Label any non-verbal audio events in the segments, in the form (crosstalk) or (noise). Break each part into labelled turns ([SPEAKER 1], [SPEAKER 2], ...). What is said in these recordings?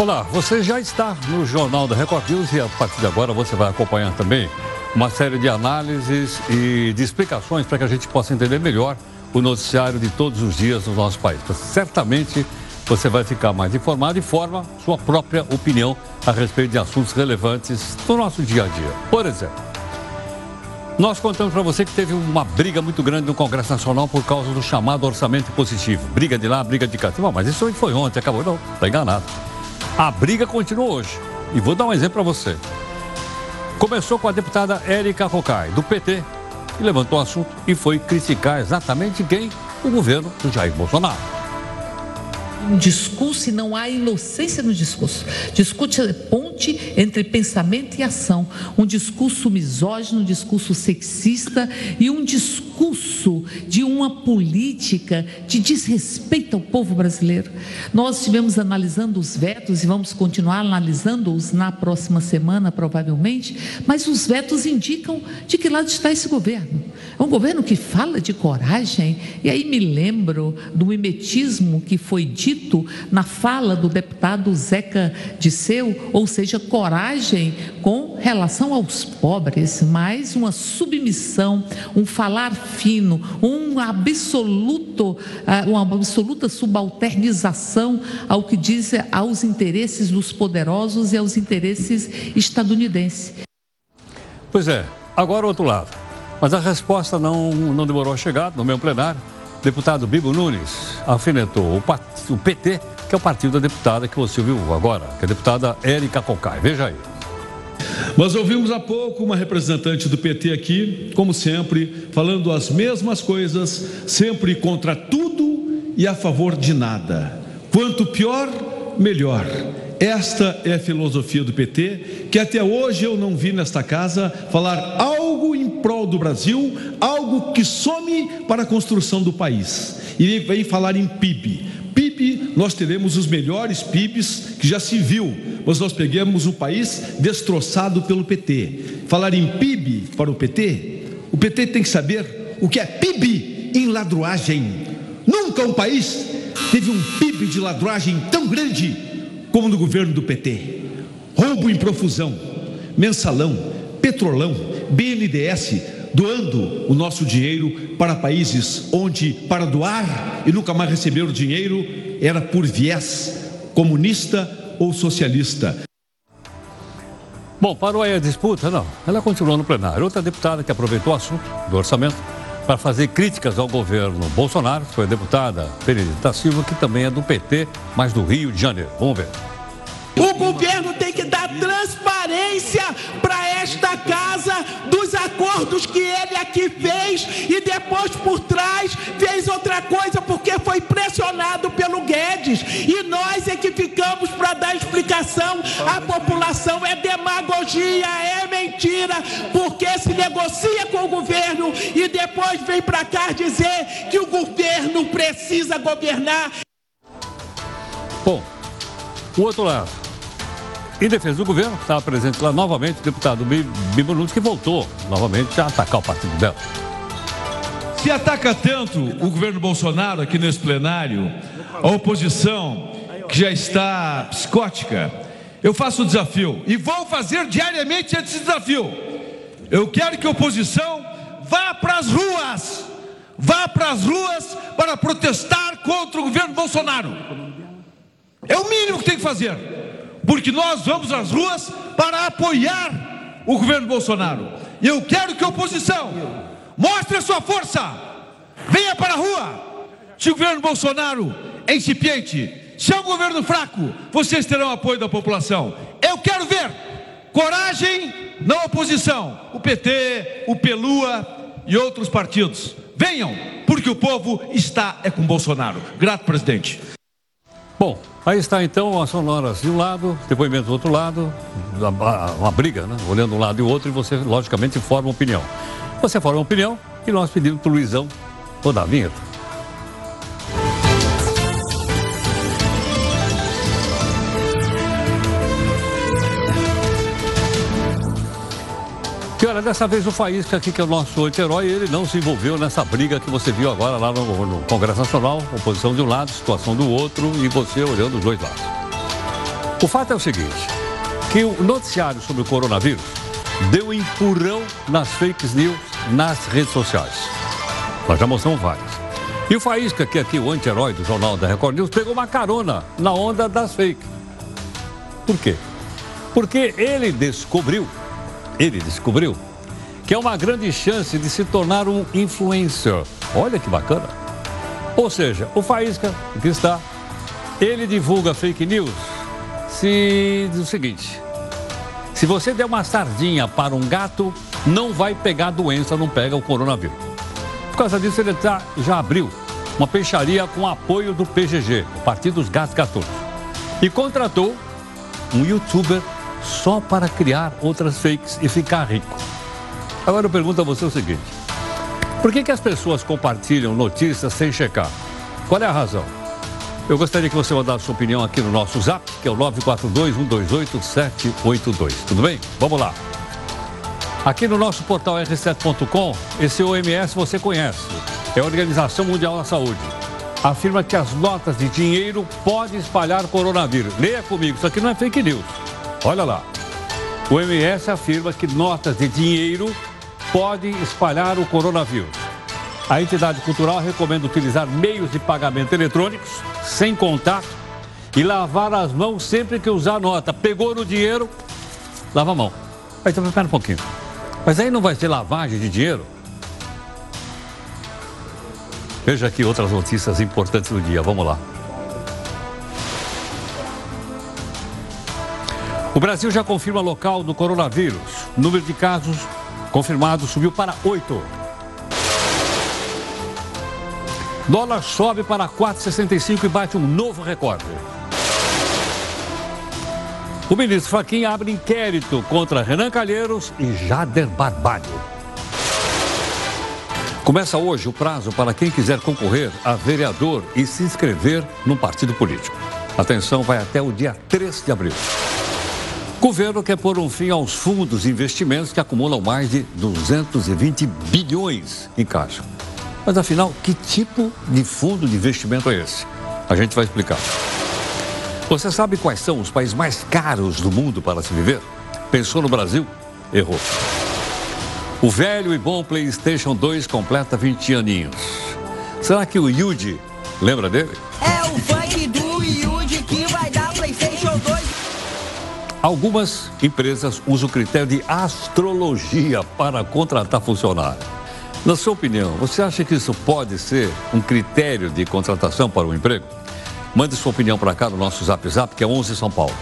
[SPEAKER 1] Olá, você já está no Jornal da Record News e a partir de agora você vai acompanhar também uma série de análises e de explicações para que a gente possa entender melhor o noticiário de todos os dias no nosso país. Certamente você vai ficar mais informado e forma sua própria opinião a respeito de assuntos relevantes do nosso dia a dia. Por exemplo, nós contamos para você que teve uma briga muito grande no Congresso Nacional por causa do chamado orçamento positivo. Briga de lá, briga de cá. Mas isso foi ontem, acabou. Não, está enganado. A briga continua hoje. E vou dar um exemplo para você. Começou com a deputada Érica Rocai, do PT, que levantou o assunto e foi criticar exatamente quem? O governo do Jair Bolsonaro
[SPEAKER 2] um discurso e não há inocência no discurso. Discute ponte entre pensamento e ação. Um discurso misógino, um discurso sexista e um discurso de uma política de desrespeito ao povo brasileiro. Nós estivemos analisando os vetos e vamos continuar analisando-os na próxima semana, provavelmente, mas os vetos indicam de que lado está esse governo. É um governo que fala de coragem, e aí me lembro do mimetismo que foi dito dito na fala do deputado Zeca Disseu, ou seja, coragem com relação aos pobres, mais uma submissão, um falar fino, um absoluto, ah, uma absoluta subalternização ao que diz aos interesses dos poderosos e aos interesses estadunidenses.
[SPEAKER 1] Pois é, agora o outro lado. Mas a resposta não, não demorou a chegar no meu plenário. Deputado Bibo Nunes alfinetou o, o PT, que é o partido da deputada que você ouviu agora, que é a deputada Érica Cocai. Veja aí.
[SPEAKER 3] Nós ouvimos há pouco uma representante do PT aqui, como sempre, falando as mesmas coisas, sempre contra tudo e a favor de nada. Quanto pior, melhor. Esta é a filosofia do PT, que até hoje eu não vi nesta casa falar algo em prol do Brasil, algo que some para a construção do país. E vem falar em PIB. PIB, nós teremos os melhores PIBs que já se viu, mas nós pegamos um país destroçado pelo PT. Falar em PIB para o PT, o PT tem que saber o que é PIB em ladruagem. Nunca um país teve um PIB de ladruagem tão grande como no governo do PT. Roubo em profusão, mensalão, petrolão, BNDES, doando o nosso dinheiro para países onde, para doar e nunca mais receber o dinheiro, era por viés comunista ou socialista.
[SPEAKER 1] Bom, parou aí a disputa? Não, ela continuou no plenário. Outra deputada que aproveitou o assunto do orçamento para fazer críticas ao governo Bolsonaro foi a deputada Benedita Silva, que também é do PT, mas do Rio de Janeiro. Vamos ver.
[SPEAKER 4] O governo tem que transparência para esta casa dos acordos que ele aqui fez e depois por trás fez outra coisa porque foi pressionado pelo Guedes. E nós é que ficamos para dar explicação à população. É demagogia, é mentira, porque se negocia com o governo e depois vem para cá dizer que o governo precisa governar.
[SPEAKER 1] Bom, o outro lado. Em defesa do governo, estava presente lá novamente o deputado Bibo Nunes, que voltou novamente a atacar o partido dela.
[SPEAKER 3] Se ataca tanto o governo Bolsonaro aqui nesse plenário, a oposição que já está psicótica, eu faço o desafio e vou fazer diariamente esse desafio. Eu quero que a oposição vá para as ruas, vá para as ruas para protestar contra o governo Bolsonaro. É o mínimo que tem que fazer porque nós vamos às ruas para apoiar o governo Bolsonaro. E eu quero que a oposição mostre a sua força, venha para a rua. Se o governo Bolsonaro é incipiente, se é um governo fraco, vocês terão apoio da população. Eu quero ver coragem na oposição, o PT, o Pelua e outros partidos. Venham, porque o povo está é com Bolsonaro. Grato, presidente.
[SPEAKER 1] Bom, aí está então as sonoras de um lado, depoimento do outro lado, uma, briga, né? Olhando um lado e o outro e você, logicamente, forma opinião. Você forma opinião e nós pedimos para o Luizão rodar a vinheta. Que olha, dessa vez o Faísca aqui, que é o nosso herói, ele não se envolveu nessa briga que você viu agora lá no, no Congresso Nacional, oposição de um lado, situação do outro e você olhando os dois lados. O fato é o seguinte, que o noticiário sobre o coronavírus deu um empurrão nas fake news nas redes sociais. Nós já mostramos várias. E o Faísca, que é aqui o anti-herói do Jornal da Record News, pegou uma carona na onda das fake. Por quê? Porque ele descobriu, ele descobriu, que é uma grande chance de se tornar um influencer. Olha que bacana. Ou seja, o Faísca, que está, ele divulga fake news se diz o seguinte: se você der uma sardinha para um gato, não vai pegar doença, não pega o coronavírus. Por causa disso, ele tá, já abriu uma peixaria com apoio do PGG, o Partido dos Gatos Gatunos, e contratou um youtuber só para criar outras fakes e ficar rico. Agora eu pergunto a você o seguinte: por que, que as pessoas compartilham notícias sem checar? Qual é a razão? Eu gostaria que você mandasse sua opinião aqui no nosso zap, que é o 942-128-782. Tudo bem? Vamos lá. Aqui no nosso portal r7.com, esse OMS você conhece. É a Organização Mundial da Saúde. Afirma que as notas de dinheiro podem espalhar coronavírus. Leia comigo, isso aqui não é fake news. Olha lá. O OMS afirma que notas de dinheiro podem espalhar o coronavírus. A entidade cultural recomenda utilizar meios de pagamento eletrônicos, sem contato, e lavar as mãos sempre que usar nota. Pegou no dinheiro, lava a mão. Aí, então, espera um pouquinho. Mas aí não vai ser lavagem de dinheiro? Veja aqui outras notícias importantes do dia. Vamos lá. O Brasil já confirma local do coronavírus. O número de casos confirmados subiu para oito. Dólar sobe para 4,65 e bate um novo recorde. O ministro Fachin abre inquérito contra Renan Calheiros e Jader Barbalho. Começa hoje o prazo para quem quiser concorrer a vereador e se inscrever num partido político. Atenção, vai até o dia 3 de abril. Governo quer pôr um fim aos fundos de investimentos que acumulam mais de 220 bilhões em caixa. Mas afinal, que tipo de fundo de investimento é esse? A gente vai explicar. Você sabe quais são os países mais caros do mundo para se viver? Pensou no Brasil? Errou. O velho e bom PlayStation 2 completa 20 aninhos. Será que o Yuji lembra dele?
[SPEAKER 5] É o funk
[SPEAKER 1] Algumas empresas usam o critério de astrologia para contratar funcionário. Na sua opinião, você acha que isso pode ser um critério de contratação para o um emprego? Mande sua opinião para cá no nosso Zap Zap, que é 11 São Paulo.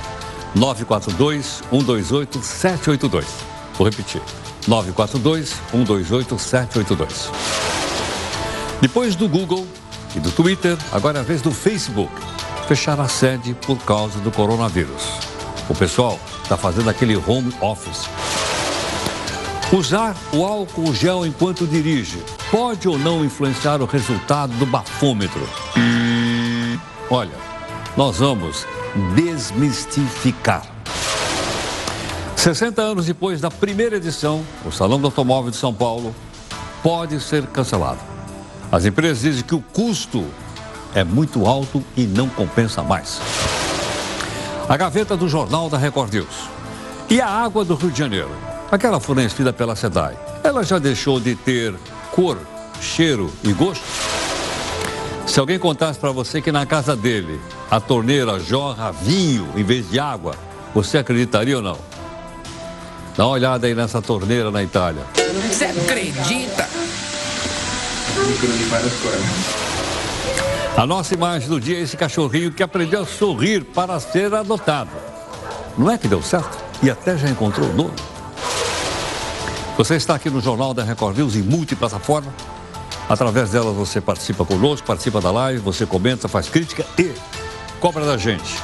[SPEAKER 1] 942-128-782. Vou repetir. 942-128-782. Depois do Google e do Twitter, agora é a vez do Facebook fechar a sede por causa do coronavírus. O pessoal está fazendo aquele home office. Usar o álcool gel enquanto dirige pode ou não influenciar o resultado do bafômetro? Olha, nós vamos desmistificar. 60 anos depois da primeira edição, o Salão do Automóvel de São Paulo pode ser cancelado. As empresas dizem que o custo é muito alto e não compensa mais. A gaveta do Jornal da Record News. E a água do Rio de Janeiro? Aquela fornecida pela SEDAI, ela já deixou de ter cor, cheiro e gosto? Se alguém contasse para você que na casa dele a torneira jorra vinho em vez de água, você acreditaria ou não? Dá uma olhada aí nessa torneira na Itália.
[SPEAKER 5] Você acredita?
[SPEAKER 1] A nossa imagem do dia é esse cachorrinho que aprendeu a sorrir para ser adotado. Não é que deu certo? E até já encontrou o dono. Você está aqui no Jornal da Record News em multiplataforma. Através dela você participa conosco, participa da live, você comenta, faz crítica e cobra da gente.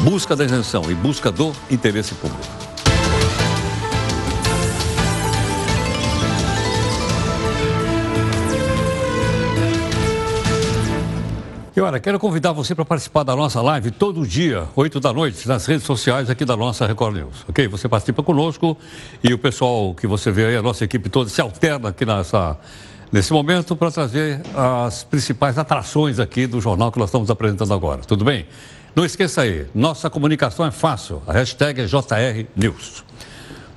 [SPEAKER 1] Busca da isenção e busca do interesse público. E olha, quero convidar você para participar da nossa live todo dia, 8 da noite, nas redes sociais aqui da nossa Record News. Ok? Você participa conosco e o pessoal que você vê aí, a nossa equipe toda, se alterna aqui nessa, nesse momento para trazer as principais atrações aqui do jornal que nós estamos apresentando agora. Tudo bem? Não esqueça aí, nossa comunicação é fácil. A hashtag é JR News.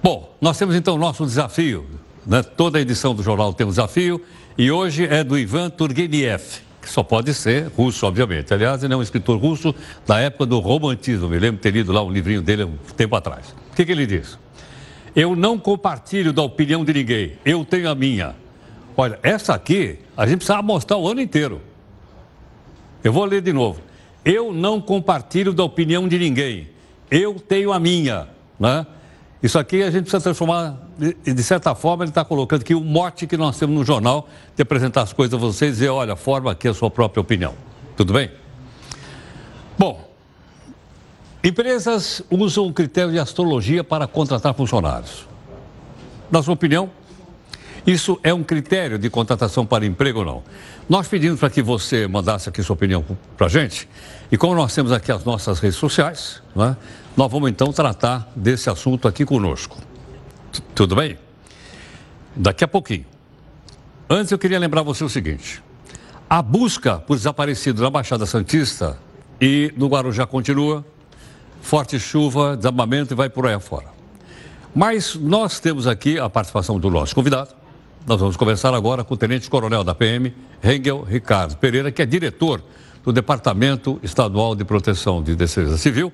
[SPEAKER 1] Bom, nós temos então o nosso desafio. Né? Toda edição do jornal tem um desafio e hoje é do Ivan Turgenev, só pode ser russo, obviamente. Aliás, ele é um escritor russo da época do romantismo. Me lembro de ter lido lá um livrinho dele um tempo atrás. O que, que ele diz? Eu não compartilho da opinião de ninguém, eu tenho a minha. Olha, essa aqui a gente precisa mostrar o ano inteiro. Eu vou ler de novo. Eu não compartilho da opinião de ninguém. Eu tenho a minha. Né? Isso aqui a gente precisa transformar, de, certa forma, ele está colocando aqui o mote que nós temos no jornal de apresentar as coisas a vocês e dizer, olha, forma aqui a sua própria opinião. Tudo bem? Bom, empresas usam o critério de astrologia para contratar funcionários. Na sua opinião, isso é um critério de contratação para emprego ou não? Nós pedimos para que você mandasse aqui sua opinião para a gente. E como nós temos aqui as nossas redes sociais, né, nós vamos então tratar desse assunto aqui conosco. Tudo bem? Daqui a pouquinho. Antes eu queria lembrar você o seguinte: a busca por desaparecido na Baixada Santista e no Guarujá continua. Forte chuva, desabamento e vai por aí afora. Mas nós temos aqui a participação do nosso convidado, nós vamos conversar agora com o Tenente Coronel da PM, Rengel Ricardo Pereira, que é diretor do Departamento Estadual de Proteção de Defesa Civil,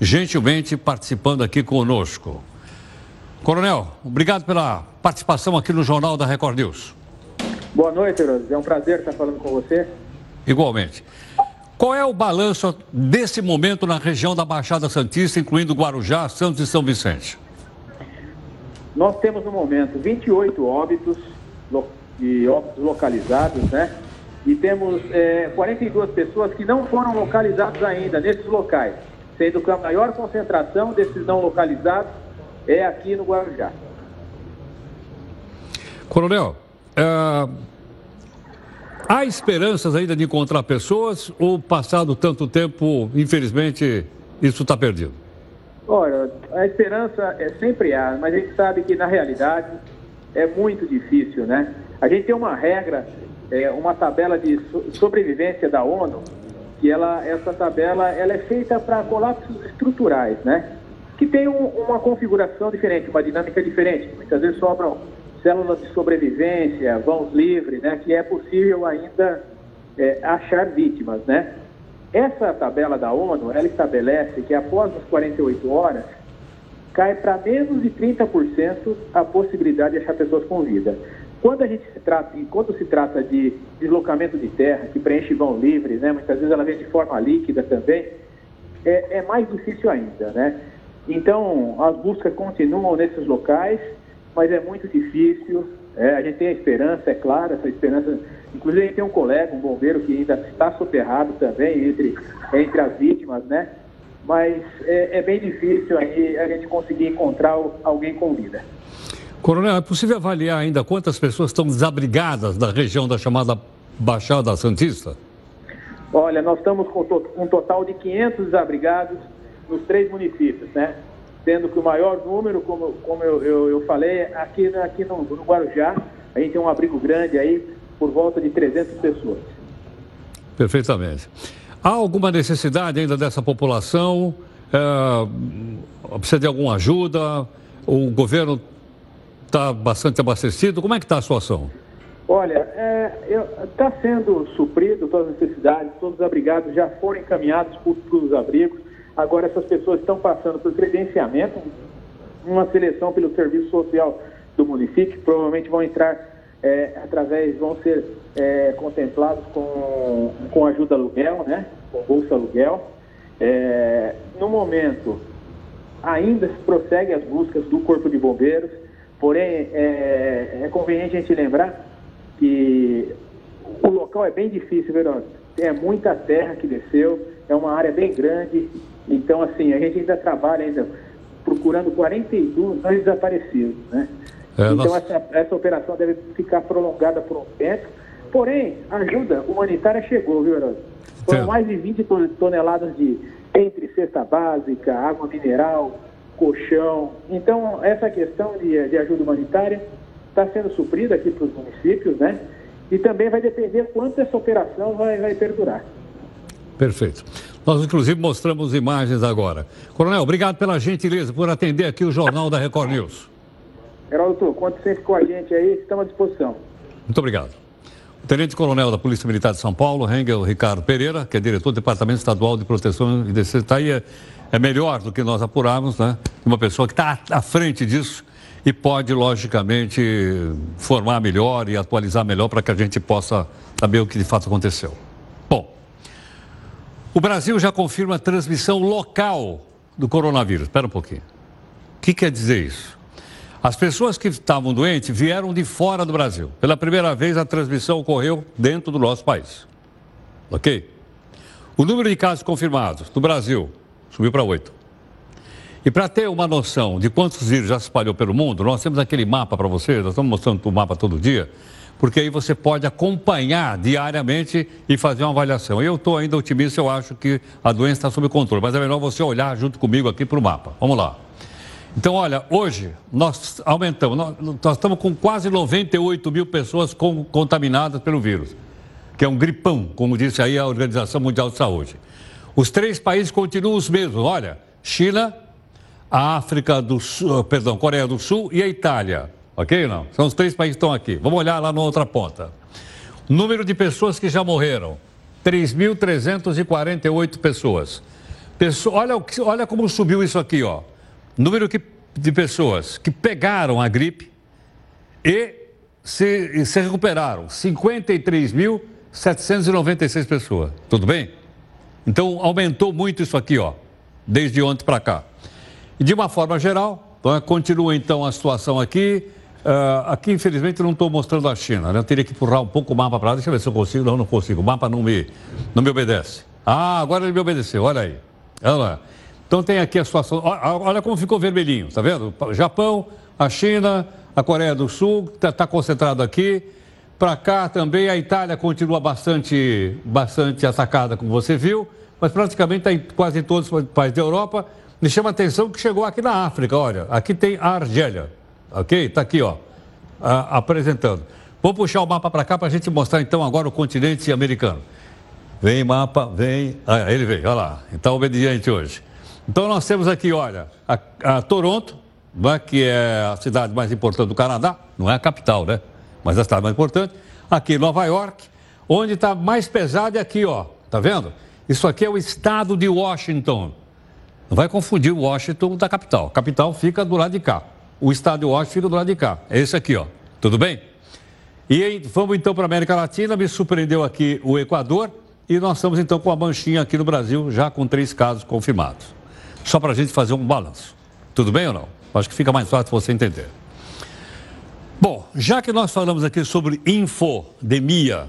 [SPEAKER 1] gentilmente participando aqui conosco. Coronel, obrigado pela participação aqui no Jornal da Record News.
[SPEAKER 6] Boa noite, Heróis. É um prazer estar falando com você.
[SPEAKER 1] Igualmente. Qual é o balanço desse momento na região da Baixada Santista, incluindo Guarujá, Santos e São Vicente?
[SPEAKER 6] Nós temos no momento 28 óbitos, de óbitos localizados, né? E temos é, 42 pessoas que não foram localizadas ainda nesses locais, sendo que a maior concentração desses não localizados é aqui no Guarujá.
[SPEAKER 1] Coronel, é... há esperanças ainda de encontrar pessoas ou passado tanto tempo, infelizmente, isso está perdido?
[SPEAKER 6] Olha, a esperança é sempre há, mas a gente sabe que na realidade é muito difícil, né? A gente tem uma regra, é, uma tabela de sobrevivência da ONU, que ela, essa tabela ela é feita para colapsos estruturais, né? Que tem um, uma configuração diferente, uma dinâmica diferente. Muitas vezes sobram células de sobrevivência, vãos livres, né? Que é possível ainda é, achar vítimas, né? Essa tabela da ONU, ela estabelece que após as 48 horas, cai para menos de 30% a possibilidade de achar pessoas com vida. Quando a gente se trata, quando se trata de deslocamento de terra, que preenche vão livre, né, muitas vezes ela vem de forma líquida também, é, é mais difícil ainda, né? Então, as buscas continuam nesses locais, mas é muito difícil. É, a gente tem a esperança, é claro, essa esperança Inclusive, a gente tem um colega, um bombeiro, que ainda está soterrado também entre, entre as vítimas, né? Mas é, é bem difícil aí a gente conseguir encontrar alguém com vida.
[SPEAKER 1] Coronel, é possível avaliar ainda quantas pessoas estão desabrigadas da região da chamada Baixada Santista?
[SPEAKER 6] Olha, nós estamos com um total de 500 desabrigados nos três municípios, né? Sendo que o maior número, como, como eu, eu, eu falei, aqui, aqui no, no Guarujá, a gente tem um abrigo grande aí, por volta de 300 pessoas.
[SPEAKER 1] Perfeitamente. Há alguma necessidade ainda dessa população? É, precisa de alguma ajuda? O governo está bastante abastecido? Como é que está a situação?
[SPEAKER 6] Olha, está é, tá sendo suprido todas as necessidades, todos os abrigados já foram encaminhados para os abrigos. Agora essas pessoas estão passando por credenciamento, uma seleção pelo serviço social do município, provavelmente vão entrar é, através, vão ser é, contemplados com, com ajuda aluguel, né? Com bolsa aluguel. É, no momento, ainda se prossegue as buscas do Corpo de Bombeiros, porém é, é conveniente a gente lembrar que o local é bem difícil, Verônica. É muita terra que desceu, é uma área bem grande, então assim, a gente ainda trabalha ainda procurando 42 desaparecidos, né? É, então, essa, essa operação deve ficar prolongada por um tempo. Porém, a ajuda humanitária chegou, viu, Herói? Foram mais de 20 toneladas de entre cesta básica, água mineral, colchão. Então, essa questão de, de ajuda humanitária está sendo suprida aqui para os municípios, né? E também vai depender quanto essa operação vai, vai perdurar.
[SPEAKER 1] Perfeito. Nós, inclusive, mostramos imagens agora. Coronel, obrigado pela gentileza por atender aqui o Jornal da Record News.
[SPEAKER 6] Geraldo, conte sempre com a gente aí, estamos à disposição.
[SPEAKER 1] Muito obrigado. O Tenente-Coronel da Polícia Militar de São Paulo, Hengel Ricardo Pereira, que é diretor do Departamento Estadual de Proteção e Defesa, está aí, é, é melhor do que nós apurarmos, né? Uma pessoa que está à frente disso e pode, logicamente, formar melhor e atualizar melhor para que a gente possa saber o que de fato aconteceu. O Brasil já confirma a transmissão local do coronavírus. Espera um pouquinho. O que quer dizer isso? As pessoas que estavam doentes vieram de fora do Brasil. Pela primeira vez, a transmissão ocorreu dentro do nosso país. Ok? O número de casos confirmados no Brasil subiu para oito. E para ter uma noção de quantos vírus já se espalhou pelo mundo, nós temos aquele mapa para vocês, nós estamos mostrando o mapa todo dia, porque aí você pode acompanhar diariamente e fazer uma avaliação. Eu estou ainda otimista, eu acho que a doença está sob controle, mas é melhor você olhar junto comigo aqui para o mapa. Vamos lá. Então, olha, hoje nós aumentamos, nós, nós estamos com quase 98 mil pessoas com, contaminadas pelo vírus, que é um gripão, como disse aí a Organização Mundial de Saúde. Os três países continuam os mesmos, olha, China, a África do Sul, perdão, Coreia do Sul e a Itália, ok não? São os três países que estão aqui. Vamos olhar lá na outra ponta. Número de pessoas que já morreram, 3.348 pessoas. Pessoa, olha, olha como subiu isso aqui, ó número que, de pessoas que pegaram a gripe e se, se recuperaram. 53.796 pessoas. Tudo bem? Então, aumentou muito isso aqui, ó, desde ontem para cá. E de uma forma geral, né, continua então a situação aqui. Uh, aqui, infelizmente, não estou mostrando a China. Né? Eu teria que empurrar um pouco o mapa para lá. Deixa eu ver se eu consigo. Não, não consigo. O mapa não me, não me obedece. Ah, agora ele me obedeceu. Olha aí. Olha lá. Então tem aqui a situação. Olha como ficou vermelhinho, tá vendo? Japão, a China, a Coreia do Sul, está tá concentrado aqui. Para cá também a Itália continua bastante, bastante atacada, como você viu, mas praticamente está em quase todos os países da Europa. Me chama a atenção que chegou aqui na África, olha. Aqui tem a Argélia, ok? Está aqui, ó, a, apresentando. Vou puxar o mapa para cá para a gente mostrar então agora o continente americano. Vem mapa, vem. Ah, ele veio, olha lá. Está obediente hoje. Então nós temos aqui, olha, a, a Toronto, né, que é a cidade mais importante do Canadá, não é a capital, né? Mas a cidade mais importante. Aqui Nova York, onde está mais pesado é aqui, ó. Tá vendo? Isso aqui é o estado de Washington. Não vai confundir Washington da capital. A capital fica do lado de cá. O estado de Washington fica do lado de cá. É esse aqui, ó. Tudo bem? E vamos então para a América Latina. Me surpreendeu aqui o Equador. E nós estamos então com a manchinha aqui no Brasil, já com três casos confirmados só para a gente fazer um balanço. Tudo bem ou não? Acho que fica mais fácil você entender. Bom, já que nós falamos aqui sobre infodemia,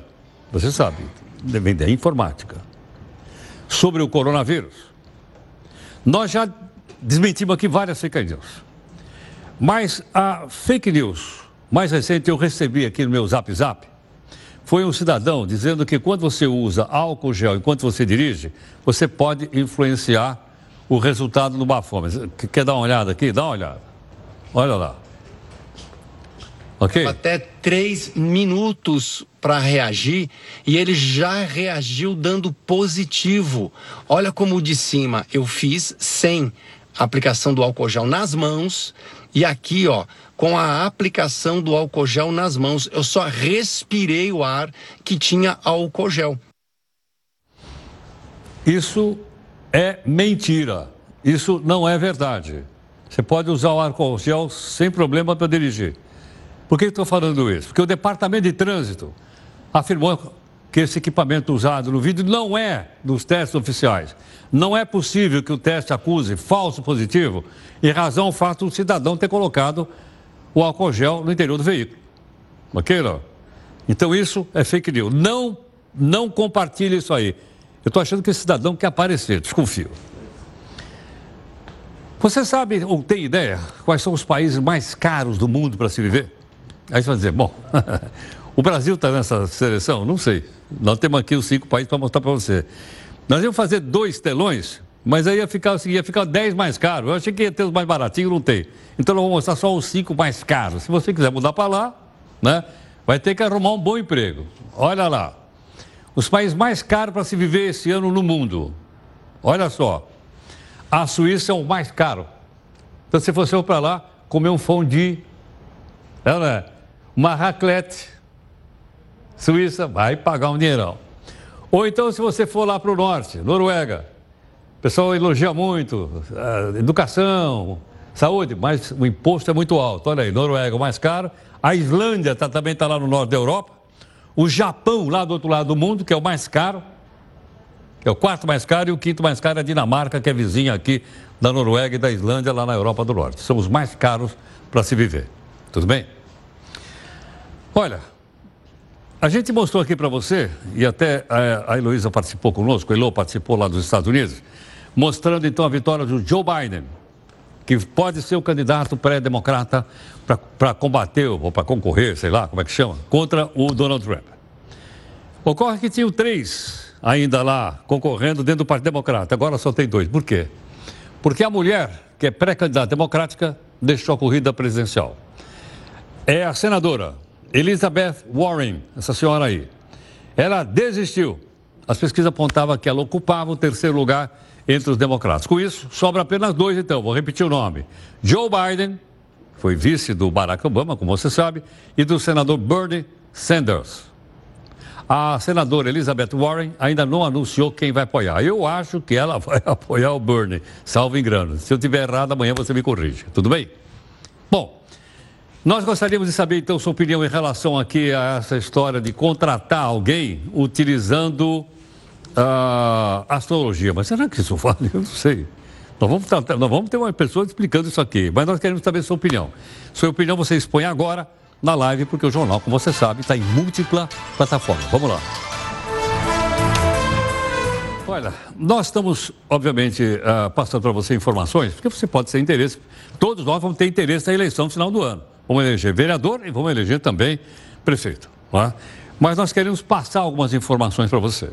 [SPEAKER 1] você sabe, vem da informática, sobre o coronavírus, nós já desmentimos aqui várias fake news. Mas a fake news mais recente eu recebi aqui no meu zap zap foi um cidadão dizendo que quando você usa álcool gel enquanto você dirige, você pode influenciar o resultado do bafômetro. Quer dar uma olhada aqui? Dá uma olhada. Olha lá. Ok?
[SPEAKER 7] Até três minutos para reagir e ele já reagiu dando positivo. Olha como de cima eu fiz sem aplicação do álcool gel nas mãos e aqui, ó, com a aplicação do álcool gel nas mãos, eu só respirei o ar que tinha álcool gel.
[SPEAKER 1] Isso é mentira. Isso não é verdade. Você pode usar o álcool gel sem problema para dirigir. Por que estou falando isso? Porque o Departamento de Trânsito afirmou que esse equipamento usado no vídeo não é dos testes oficiais. Não é possível que o teste acuse falso positivo em razão ao fato do cidadão ter colocado o álcool gel no interior do veículo. Ok, não? Então isso é fake news. Não, não compartilhe isso aí. Eu estou achando que esse cidadão quer aparecer, desconfio. Você sabe ou tem ideia quais são os países mais caros do mundo para se viver? Aí você vai dizer, bom, (laughs) o Brasil está nessa seleção? Não sei. Nós temos aqui os cinco países para mostrar para você. Nós íamos fazer dois telões, mas aí ia ficar, assim, ia ficar dez mais caro. Eu achei que ia ter os mais baratinhos, não tem. Então nós vamos mostrar só os cinco mais caros. Se você quiser mudar para lá, né, vai ter que arrumar um bom emprego. Olha lá. Os países mais caros para se viver esse ano no mundo. Olha só. A Suíça é o mais caro. Então, se você for para lá, comer um fondue, é, uma raclette, Suíça vai pagar um dinheirão. Ou então, se você for lá para o norte, Noruega, o pessoal elogia muito, educação, saúde, mas o imposto é muito alto. Olha aí, Noruega o mais caro, a Islândia tá, também está lá no norte da Europa, o Japão lá do outro lado do mundo, que é o mais caro, é o quarto mais caro, e o quinto mais caro é a Dinamarca, que é vizinha aqui da Noruega e da Islândia, lá na Europa do Norte. São os mais caros para se viver. Tudo bem? Olha, a gente mostrou aqui para você, e até a, a Heloísa participou conosco, a Elo participou lá dos Estados Unidos, mostrando então a vitória do Joe Biden, que pode ser o candidato pré-democrata para combater ou para concorrer, sei lá como é que chama, contra o Donald Trump. Ocorre que tinham três ainda lá concorrendo dentro do Partido Democrata, agora só tem dois. Por quê? Porque a mulher, que é pré-candidata democrática, deixou a corrida presidencial. É a senadora Elizabeth Warren, essa senhora aí. Ela desistiu. As pesquisas apontavam que ela ocupava o terceiro lugar entre os democratas. Com isso, sobra apenas dois, então. Vou repetir o nome: Joe Biden, foi vice do Barack Obama, como você sabe, e do senador Bernie Sanders. A senadora Elizabeth Warren ainda não anunciou quem vai apoiar. Eu acho que ela (laughs) vai apoiar o Bernie, salvo engano. Se eu tiver errado, amanhã você me corrige. Tudo bem? Bom, nós gostaríamos de saber, então, sua opinião em relação aqui a essa história de contratar alguém utilizando a astrologia. Mas será que isso vale? Eu não sei. Nós vamos, tratar, nós vamos ter uma pessoa explicando isso aqui, mas nós queremos saber sua opinião. Sua opinião você expõe agora na live, porque o jornal, como você sabe, está em múltipla plataforma. Vamos lá. Olha, nós estamos, obviamente, uh, passando para você informações, porque você pode ter interesse, todos nós vamos ter interesse na eleição no final do ano. Vamos eleger vereador e vamos eleger também prefeito. É? Mas nós queremos passar algumas informações para você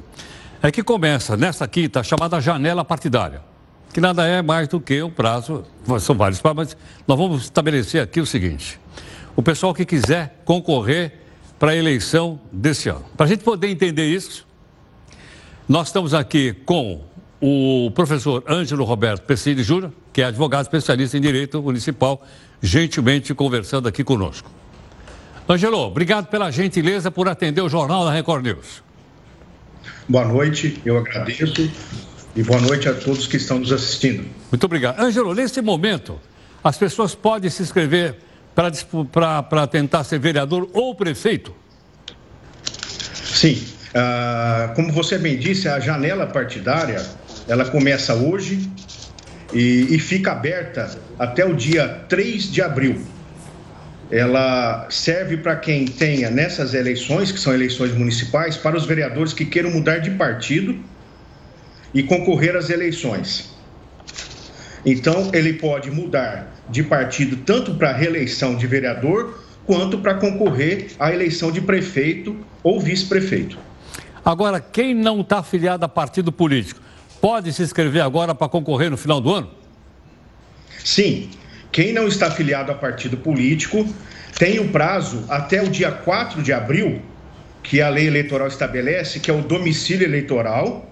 [SPEAKER 1] é que começa nesta quinta a chamada janela partidária, que nada é mais do que um prazo, são vários prazos, mas nós vamos estabelecer aqui o seguinte: o pessoal que quiser concorrer para a eleição desse ano. Para a gente poder entender isso, nós estamos aqui com o professor Ângelo Roberto Pessini Júnior, que é advogado especialista em direito municipal, gentilmente conversando aqui conosco. Ângelo, obrigado pela gentileza por atender o Jornal da Record News.
[SPEAKER 8] Boa noite, eu agradeço e boa noite a todos que estão nos assistindo.
[SPEAKER 1] Muito obrigado. Ângelo, nesse momento, as pessoas podem se inscrever para tentar ser vereador ou prefeito?
[SPEAKER 8] Sim. Ah, como você bem disse, a janela partidária ela começa hoje e, e fica aberta até o dia 3 de abril ela serve para quem tenha nessas eleições, que são eleições municipais, para os vereadores que queiram mudar de partido e concorrer às eleições. Então, ele pode mudar de partido tanto para reeleição de vereador quanto para concorrer à eleição de prefeito ou vice-prefeito.
[SPEAKER 1] Agora, quem não está afiliado a partido político, pode se inscrever agora para concorrer no final do ano?
[SPEAKER 8] Sim. Quem não está afiliado a partido político tem o prazo até o dia 4 de abril, que a lei eleitoral estabelece, que é o domicílio eleitoral,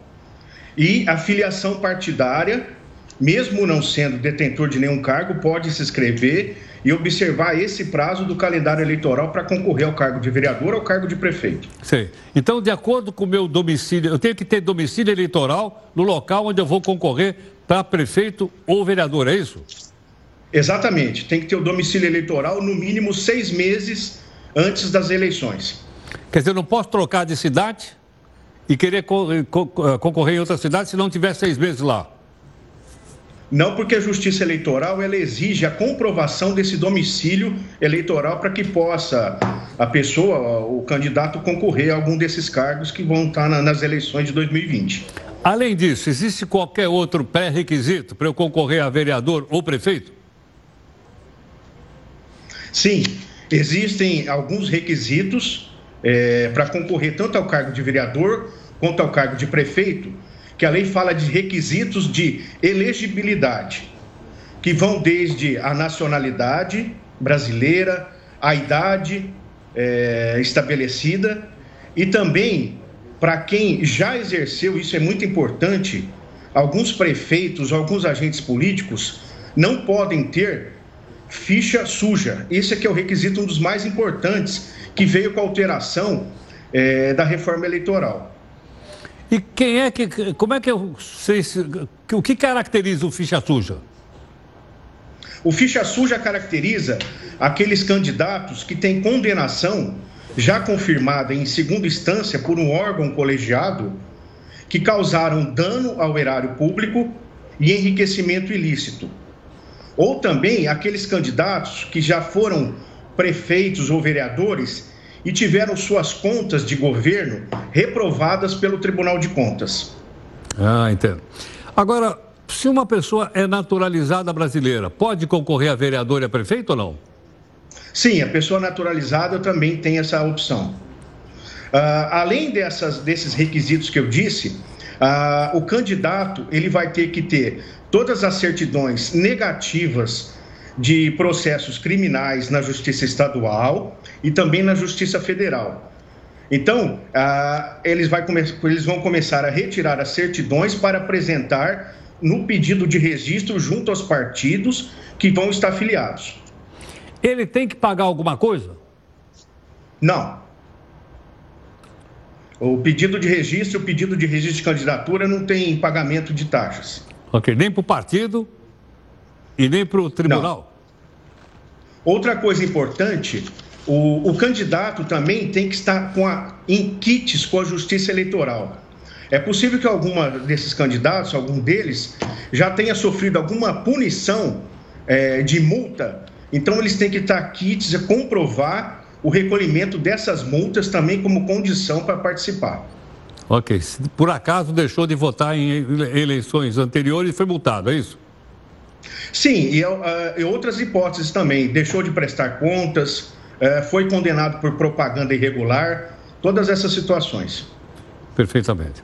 [SPEAKER 8] e a filiação partidária, mesmo não sendo detentor de nenhum cargo, pode se inscrever e observar esse prazo do calendário eleitoral para concorrer ao cargo de vereador ou ao cargo de prefeito.
[SPEAKER 1] Sim. Então, de acordo com o meu domicílio, eu tenho que ter domicílio eleitoral no local onde eu vou concorrer para prefeito ou vereador, é isso?
[SPEAKER 8] Exatamente. Tem que ter o domicílio eleitoral no mínimo seis meses antes das eleições.
[SPEAKER 1] Quer dizer, eu não posso trocar de cidade e querer concorrer em outra cidade se não tiver seis meses lá.
[SPEAKER 8] Não, porque a Justiça Eleitoral ela exige a comprovação desse domicílio eleitoral para que possa a pessoa, o candidato, concorrer a algum desses cargos que vão estar nas eleições de 2020.
[SPEAKER 1] Além disso, existe qualquer outro pré-requisito para eu concorrer a vereador ou prefeito?
[SPEAKER 8] Sim, existem alguns requisitos é, para concorrer tanto ao cargo de vereador quanto ao cargo de prefeito, que a lei fala de requisitos de elegibilidade, que vão desde a nacionalidade brasileira, a idade é, estabelecida e também para quem já exerceu, isso é muito importante, alguns prefeitos, alguns agentes políticos não podem ter ficha suja. Esse aqui é o requisito, um dos mais importantes, que veio com a alteração é, da reforma eleitoral.
[SPEAKER 1] E quem é que. Como é que se, O que caracteriza o ficha suja?
[SPEAKER 8] O ficha suja caracteriza aqueles candidatos que têm condenação já confirmada em segunda instância por um órgão colegiado que causaram dano ao erário público e enriquecimento ilícito. Ou também aqueles candidatos que já foram prefeitos ou vereadores e tiveram suas contas de governo reprovadas pelo Tribunal de Contas.
[SPEAKER 1] Ah, entendo. Agora, se uma pessoa é naturalizada brasileira, pode concorrer a vereador e a prefeito ou não?
[SPEAKER 8] Sim, a pessoa naturalizada também tem essa opção. Uh, além dessas, desses requisitos que eu disse, uh, o candidato ele vai ter que ter todas as certidões negativas de processos criminais na Justiça Estadual e também na Justiça Federal. Então, uh, eles, eles vão começar a retirar as certidões para apresentar no pedido de registro junto aos partidos que vão estar filiados.
[SPEAKER 1] Ele tem que pagar alguma coisa?
[SPEAKER 8] Não. O pedido de registro, o pedido de registro de candidatura não tem pagamento de taxas.
[SPEAKER 1] Ok, nem para o partido e nem para o tribunal?
[SPEAKER 8] Não. Outra coisa importante, o, o, candidato também tem que estar com a, em kits com a justiça eleitoral. É possível que alguma desses candidatos, algum deles, já tenha sofrido alguma punição é, de multa, então eles têm que estar kits a comprovar o recolhimento dessas multas também como condição para participar.
[SPEAKER 1] Ok. Se por acaso deixou de votar em eleições anteriores e foi multado, é isso?
[SPEAKER 8] Sim, e, uh, e outras hipóteses também. Deixou de prestar contas, uh, foi condenado por propaganda irregular, todas essas situações.
[SPEAKER 1] Perfeitamente.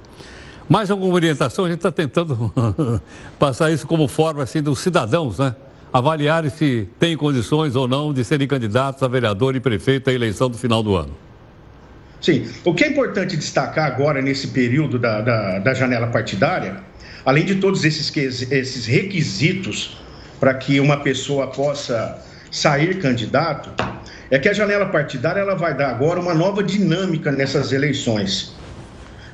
[SPEAKER 1] Mais alguma orientação? A gente está tentando (laughs) passar isso como forma assim dos cidadãos, né? Avaliarem se têm condições ou não de serem candidatos a vereador e prefeito à eleição do final do ano.
[SPEAKER 8] Sim. O que é importante destacar agora, nesse período da, da, da janela partidária, além de todos esses, esses requisitos para que uma pessoa possa sair candidato, é que a janela partidária ela vai dar agora uma nova dinâmica nessas eleições.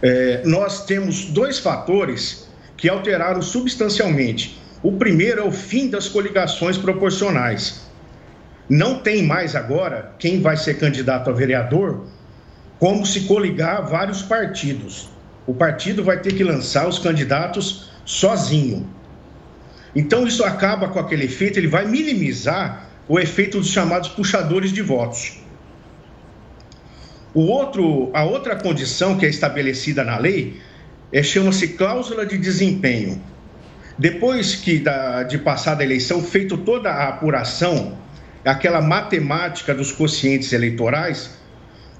[SPEAKER 8] É, nós temos dois fatores que alteraram substancialmente. O primeiro é o fim das coligações proporcionais. Não tem mais agora quem vai ser candidato a vereador como se coligar vários partidos. O partido vai ter que lançar os candidatos sozinho. Então isso acaba com aquele efeito, ele vai minimizar o efeito dos chamados puxadores de votos. O outro, a outra condição que é estabelecida na lei é chama-se cláusula de desempenho. Depois que da, de passar a eleição, feito toda a apuração, aquela matemática dos quocientes eleitorais,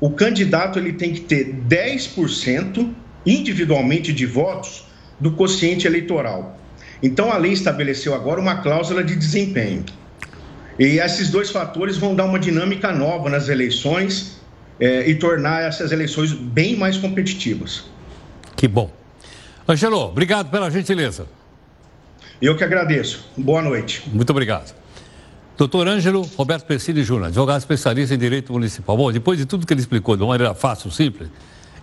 [SPEAKER 8] o candidato ele tem que ter 10% individualmente de votos do quociente eleitoral. Então a lei estabeleceu agora uma cláusula de desempenho. E esses dois fatores vão dar uma dinâmica nova nas eleições é, e tornar essas eleições bem mais competitivas.
[SPEAKER 1] Que bom. Angelo, obrigado pela gentileza.
[SPEAKER 8] Eu que agradeço. Boa noite.
[SPEAKER 1] Muito obrigado. Doutor Ângelo Roberto Pessini Júnior, advogado especialista em direito municipal. Bom, depois de tudo que ele explicou de uma maneira fácil, simples,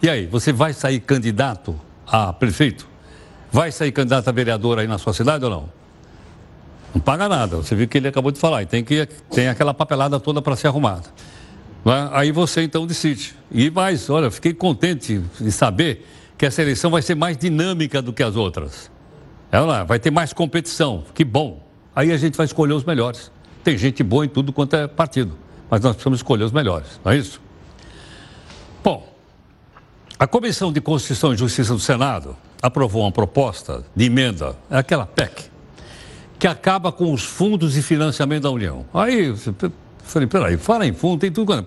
[SPEAKER 1] e aí, você vai sair candidato a prefeito? Vai sair candidato a vereador aí na sua cidade ou não? Não paga nada, você viu que ele acabou de falar, e tem, que, tem aquela papelada toda para ser arrumada. Aí você então decide. E mais, olha, fiquei contente de saber que essa eleição vai ser mais dinâmica do que as outras. Ela vai ter mais competição, que bom. Aí a gente vai escolher os melhores. Tem gente boa em tudo quanto é partido, mas nós precisamos escolher os melhores, não é isso? A Comissão de Constituição e Justiça do Senado aprovou uma proposta de emenda, é aquela PEC, que acaba com os fundos de financiamento da União. Aí, eu falei, peraí, fala em fundo, tem tudo.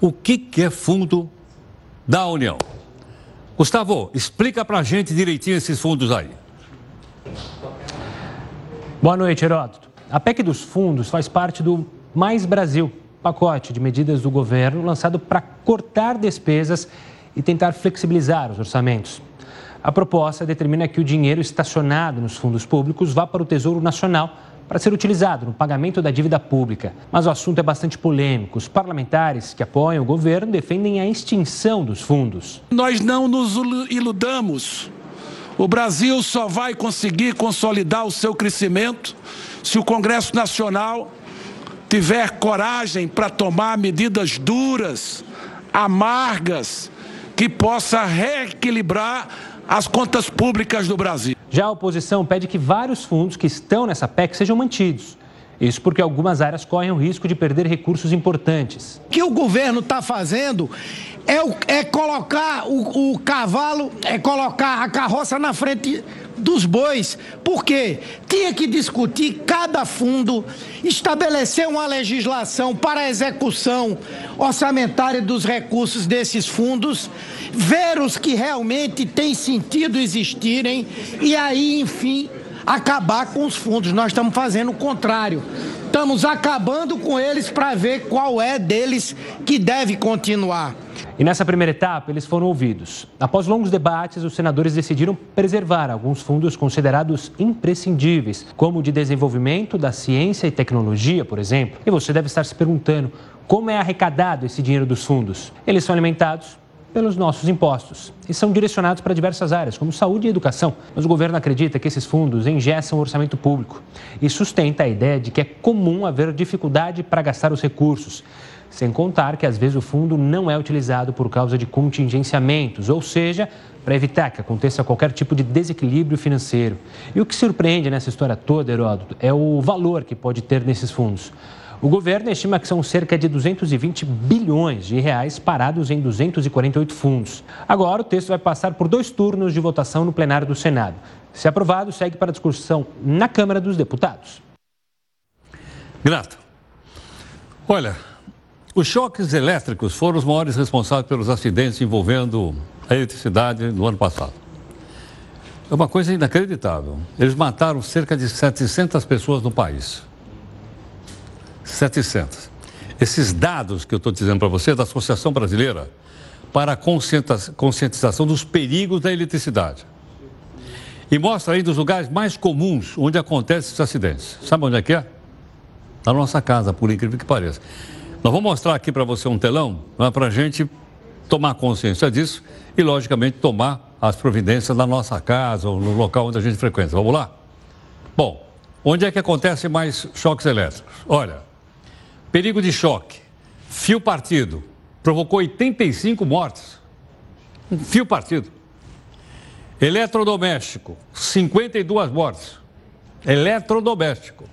[SPEAKER 1] O que, que é fundo da União? Gustavo, explica pra gente direitinho esses fundos aí.
[SPEAKER 9] Boa noite, Heródoto. A PEC dos fundos faz parte do Mais Brasil, pacote de medidas do governo lançado para cortar despesas e tentar flexibilizar os orçamentos. A proposta determina que o dinheiro estacionado nos fundos públicos vá para o Tesouro Nacional para ser utilizado no pagamento da dívida pública. Mas o assunto é bastante polêmico. Os parlamentares que apoiam o governo defendem a extinção dos fundos.
[SPEAKER 4] Nós não nos iludamos. O Brasil só vai conseguir consolidar o seu crescimento se o Congresso Nacional tiver coragem para tomar medidas duras, amargas, que possa reequilibrar as contas públicas do Brasil.
[SPEAKER 9] Já a oposição pede que vários fundos que estão nessa PEC sejam mantidos. Isso porque algumas áreas correm o risco de perder recursos importantes.
[SPEAKER 10] O que o governo está fazendo é, é colocar o, o, cavalo, é colocar a carroça na frente dos bois. Por quê? Tinha que discutir cada fundo, estabelecer uma legislação para a execução orçamentária dos recursos desses fundos, ver os que realmente têm sentido existirem e aí, enfim, acabar com os fundos. Nós estamos fazendo o contrário. Estamos acabando com eles para ver qual é deles que deve continuar.
[SPEAKER 9] E nessa primeira etapa, eles foram ouvidos. Após longos debates, os senadores decidiram preservar alguns fundos considerados imprescindíveis, como o de desenvolvimento da ciência e tecnologia, por exemplo. E você deve estar se perguntando como é arrecadado esse dinheiro dos fundos. Eles são alimentados pelos nossos impostos e são direcionados para diversas áreas, como saúde e educação. Mas o governo acredita que esses fundos engessam o orçamento público e sustenta a ideia de que é comum haver dificuldade para gastar os recursos. Sem contar que às vezes o fundo não é utilizado por causa de contingenciamentos, ou seja, para evitar que aconteça qualquer tipo de desequilíbrio financeiro. E o que surpreende nessa história toda, Heródoto, é o valor que pode ter nesses fundos. O governo estima que são cerca de 220 bilhões de reais parados em 248 fundos. Agora, o texto vai passar por dois turnos de votação no plenário do Senado. Se aprovado, segue para discussão na Câmara dos Deputados.
[SPEAKER 1] Grato. Olha, os choques elétricos foram os maiores responsáveis pelos acidentes envolvendo a eletricidade no ano passado. É uma coisa inacreditável. Eles mataram cerca de 700 pessoas no país. 700. Esses dados que eu estou dizendo para você, da Associação Brasileira para a Conscientização dos Perigos da Eletricidade. E mostra aí dos lugares mais comuns onde acontecem esses acidentes. Sabe onde é que é? Na nossa casa, por incrível que pareça. Nós vamos mostrar aqui para você um telão é para a gente tomar consciência disso e, logicamente, tomar as providências na nossa casa ou no local onde a gente frequenta. Vamos lá? Bom, onde é que acontecem mais choques elétricos? Olha, Perigo de choque. Fio partido. Provocou 85 mortes. Um fio partido. Eletrodoméstico. 52 mortes. Eletrodoméstico.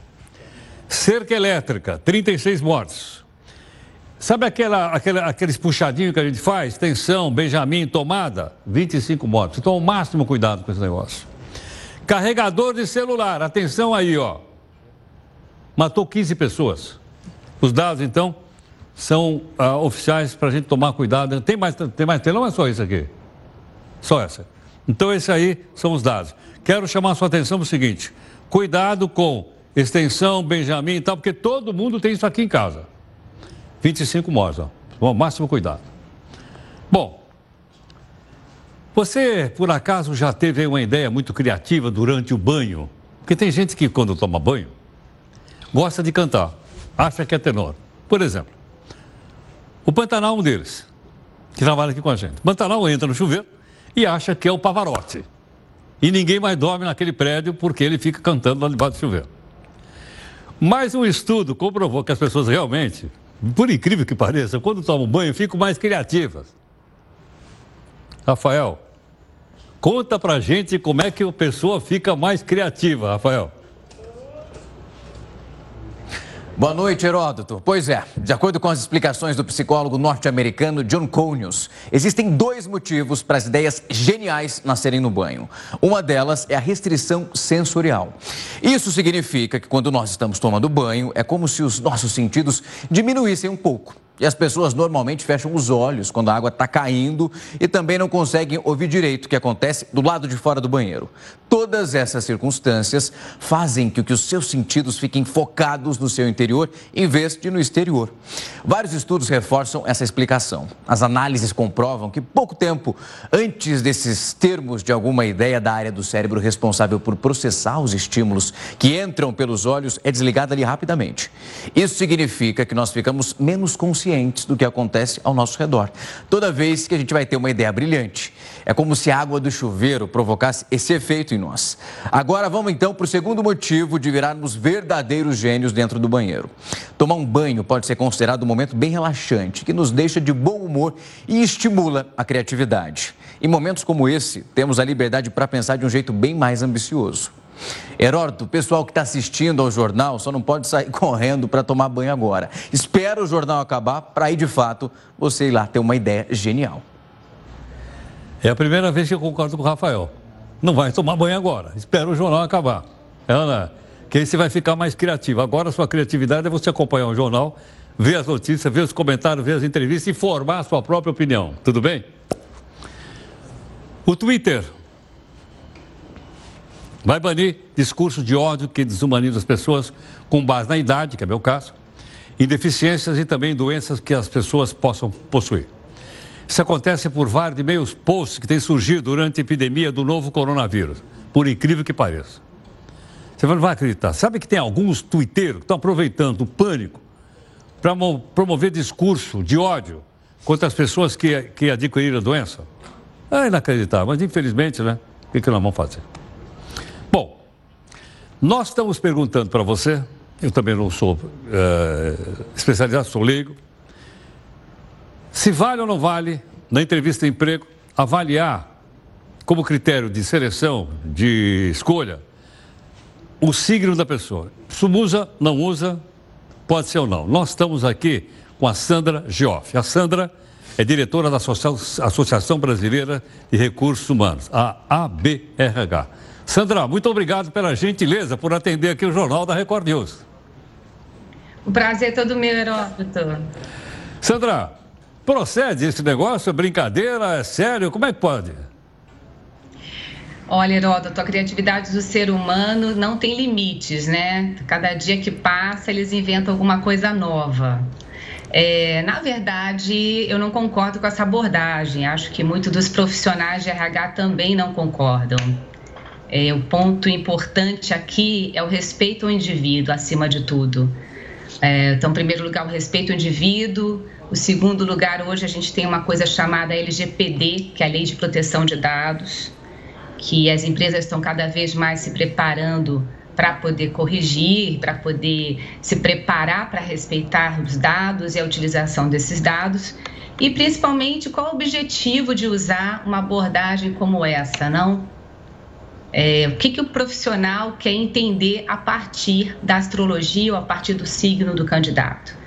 [SPEAKER 1] Cerca elétrica. 36 mortes. Sabe aquela, aquela, aqueles puxadinhos que a gente faz? Tensão, Benjamin, tomada? 25 mortes. Então, o máximo cuidado com esse negócio. Carregador de celular. Atenção aí, ó. Matou 15 pessoas. Os dados, então, são ah, oficiais para a gente tomar cuidado. Tem mais, tem mais telão ou é só isso aqui? Só essa. Então, esses aí são os dados. Quero chamar a sua atenção para o seguinte: cuidado com extensão, Benjamin e tal, porque todo mundo tem isso aqui em casa. 25 mortos, ó. Máximo cuidado. Bom, você, por acaso, já teve uma ideia muito criativa durante o banho? Porque tem gente que, quando toma banho, gosta de cantar acha que é tenor. Por exemplo, o Pantanal é um deles, que trabalha aqui com a gente. O Pantanal entra no chuveiro e acha que é o Pavarotti. E ninguém mais dorme naquele prédio porque ele fica cantando lá debaixo do chuveiro. Mas um estudo comprovou que as pessoas realmente, por incrível que pareça, quando tomam banho, ficam mais criativas. Rafael, conta pra gente como é que a pessoa fica mais criativa, Rafael.
[SPEAKER 11] Boa noite, Heródoto. Pois é, de acordo com as explicações do psicólogo norte-americano John Conius, existem dois motivos para as ideias geniais nascerem no banho. Uma delas é a restrição sensorial. Isso significa que quando nós estamos tomando banho, é como se os nossos sentidos diminuíssem um pouco. E as pessoas normalmente fecham os olhos quando a água está caindo e também não conseguem ouvir direito o que acontece do lado de fora do banheiro. Todas essas circunstâncias fazem que os seus sentidos fiquem focados no seu interior interior de no exterior. Vários estudos reforçam essa explicação. As análises comprovam que pouco tempo antes desses termos de alguma ideia da área do cérebro responsável por processar os estímulos que entram pelos olhos é desligada ali rapidamente. Isso significa que nós ficamos menos conscientes do que acontece ao nosso redor. Toda vez que a gente vai ter uma ideia brilhante, é como se a água do chuveiro provocasse esse efeito em nós. Agora vamos então para o segundo motivo de virarmos verdadeiros gênios dentro do banheiro. Tomar um banho pode ser considerado um momento bem relaxante, que nos deixa de bom humor e estimula a criatividade. Em momentos como esse, temos a liberdade para pensar de um jeito bem mais ambicioso. Heródoto, o pessoal que está assistindo ao jornal só não pode sair (laughs) correndo para tomar banho agora. Espera o jornal acabar para aí, de fato, você ir lá ter uma ideia genial.
[SPEAKER 1] É a primeira vez que eu concordo com o Rafael. Não vai tomar banho agora. Espera o jornal acabar. Ana, que aí você vai ficar mais criativo. Agora a sua criatividade é você acompanhar o jornal, ver as notícias, ver os comentários, ver as entrevistas e formar a sua própria opinião. Tudo bem? O Twitter vai banir discurso de ódio que desumaniza as pessoas com base na idade, que é meu caso, e deficiências e também doenças que as pessoas possam possuir. Isso acontece por vários e-mails posts que têm surgido durante a epidemia do novo coronavírus, por incrível que pareça. Você não vai acreditar. Sabe que tem alguns tuiteiros que estão aproveitando o pânico para promover discurso de ódio contra as pessoas que, que adquiriram a doença? É inacreditável, mas infelizmente, né? O que, que nós vamos fazer? Bom, nós estamos perguntando para você, eu também não sou é, especializado, sou leigo, se vale ou não vale, na entrevista de emprego, avaliar como critério de seleção, de escolha, o signo da pessoa. Se usa, não usa, pode ser ou não. Nós estamos aqui com a Sandra Gioff. A Sandra é diretora da Associação Brasileira de Recursos Humanos, a ABRH. Sandra, muito obrigado pela gentileza por atender aqui o Jornal da Record News.
[SPEAKER 12] O prazer é todo meu, Heródoto.
[SPEAKER 1] Sandra, Procede esse negócio? Brincadeira? É sério? Como é que pode?
[SPEAKER 12] Olha, Heródoto, a criatividade do ser humano não tem limites, né? Cada dia que passa, eles inventam alguma coisa nova. É, na verdade, eu não concordo com essa abordagem. Acho que muitos dos profissionais de RH também não concordam. É, o ponto importante aqui é o respeito ao indivíduo, acima de tudo. É, então, em primeiro lugar, o respeito ao indivíduo, o segundo lugar, hoje a gente tem uma coisa chamada LGPD, que é a Lei de Proteção de Dados, que as empresas estão cada vez mais se preparando para poder corrigir, para poder se preparar para respeitar os dados e a utilização desses dados. E principalmente qual o objetivo de usar uma abordagem como essa, não? É, o que, que o profissional quer entender a partir da astrologia ou a partir do signo do candidato?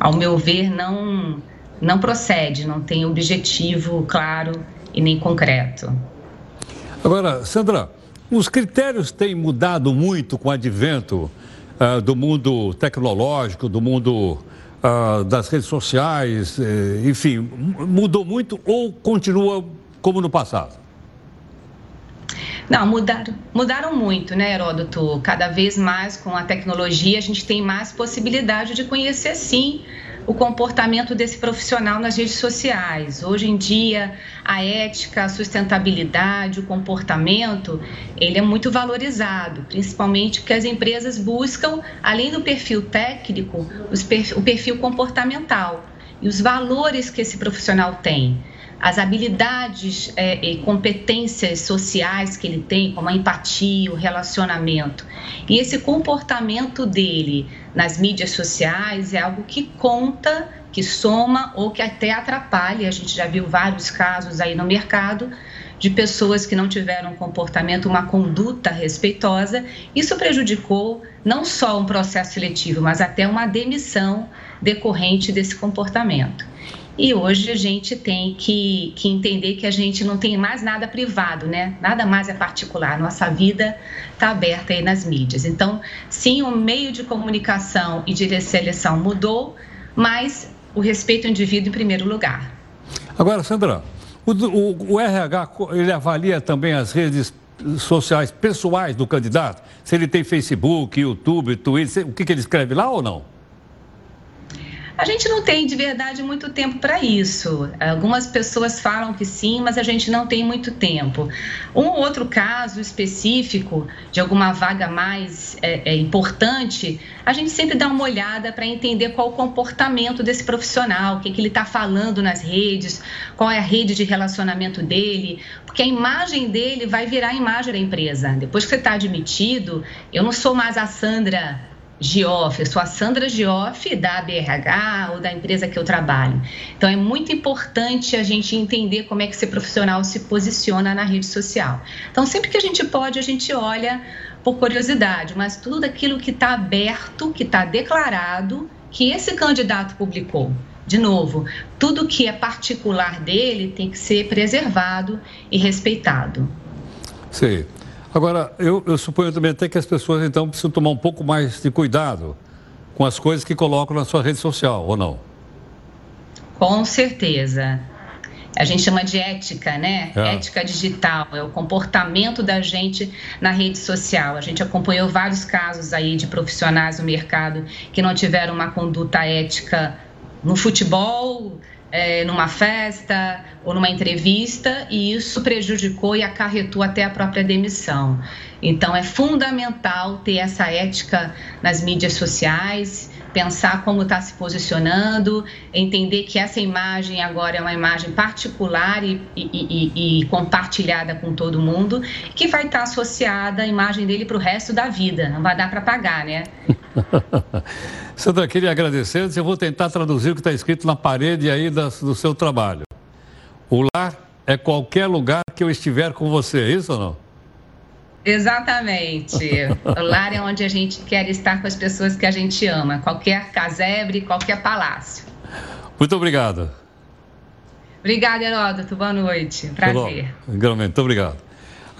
[SPEAKER 12] ao meu ver, não, não procede, não tem objetivo claro e nem concreto.
[SPEAKER 1] Agora, Sandra, os critérios têm mudado muito com o advento uh, do mundo tecnológico, do mundo uh, das redes sociais, eh, enfim, mudou muito ou continua como no passado?
[SPEAKER 12] Não, mudaram, mudaram muito, né, Heródoto? Cada vez mais com a tecnologia a gente tem mais possibilidade de conhecer, sim, o comportamento desse profissional nas redes sociais. Hoje em dia, a ética, a sustentabilidade, o comportamento, ele é muito valorizado, principalmente porque as empresas buscam, além do perfil técnico, o perfil comportamental e os valores que esse profissional tem as habilidades é, e competências sociais que ele tem, como a empatia, o relacionamento. E esse comportamento dele nas mídias sociais é algo que conta, que soma ou que até atrapalha. A gente já viu vários casos aí no mercado de pessoas que não tiveram um comportamento, uma conduta respeitosa. Isso prejudicou não só um processo seletivo, mas até uma demissão decorrente desse comportamento. E hoje a gente tem que, que entender que a gente não tem mais nada privado, né? Nada mais é particular. Nossa vida está aberta aí nas mídias. Então, sim, o meio de comunicação e de seleção mudou, mas o respeito ao indivíduo em primeiro lugar.
[SPEAKER 1] Agora, Sandra, o, o, o RH ele avalia também as redes sociais pessoais do candidato? Se ele tem Facebook, YouTube, Twitter, o que, que ele escreve lá ou não?
[SPEAKER 12] A gente não tem de verdade muito tempo para isso. Algumas pessoas falam que sim, mas a gente não tem muito tempo. Um ou outro caso específico de alguma vaga mais é, é importante, a gente sempre dá uma olhada para entender qual o comportamento desse profissional, o que, que ele está falando nas redes, qual é a rede de relacionamento dele, porque a imagem dele vai virar a imagem da empresa. Depois que você está admitido, eu não sou mais a Sandra Gioff, eu sou a Sandra Gioff da BRH ou da empresa que eu trabalho. Então é muito importante a gente entender como é que esse profissional se posiciona na rede social. Então sempre que a gente pode, a gente olha por curiosidade, mas tudo aquilo que está aberto, que está declarado, que esse candidato publicou. De novo, tudo que é particular dele tem que ser preservado e respeitado.
[SPEAKER 1] Sim. Agora, eu, eu, suponho também até que as pessoas então precisam tomar um pouco mais de cuidado com as coisas que colocam na sua rede social, ou não?
[SPEAKER 12] Com certeza. A gente chama de ética, né? É. Ética digital, é o comportamento da gente na rede social. A gente acompanhou vários casos aí de profissionais no mercado que não tiveram uma conduta ética no futebol, é, numa festa ou numa entrevista e isso prejudicou e acarretou até a própria demissão. Então é fundamental ter essa ética nas mídias sociais, pensar como está se posicionando, entender que essa imagem agora é uma imagem particular e, e, e, e compartilhada com todo mundo, que vai estar tá associada à imagem dele para o resto da vida. Não vai dar para pagar, né? (laughs)
[SPEAKER 1] Sandra, queria agradecer. Eu vou tentar traduzir o que está escrito na parede aí do seu trabalho. O lar é qualquer lugar que eu estiver com você, é isso ou não?
[SPEAKER 12] Exatamente. (laughs) o lar é onde a gente quer estar com as pessoas que a gente ama. Qualquer casebre, qualquer palácio.
[SPEAKER 1] Muito obrigado.
[SPEAKER 12] Obrigada, Heródoto. Boa noite. Prazer.
[SPEAKER 1] Igualmente, muito obrigado.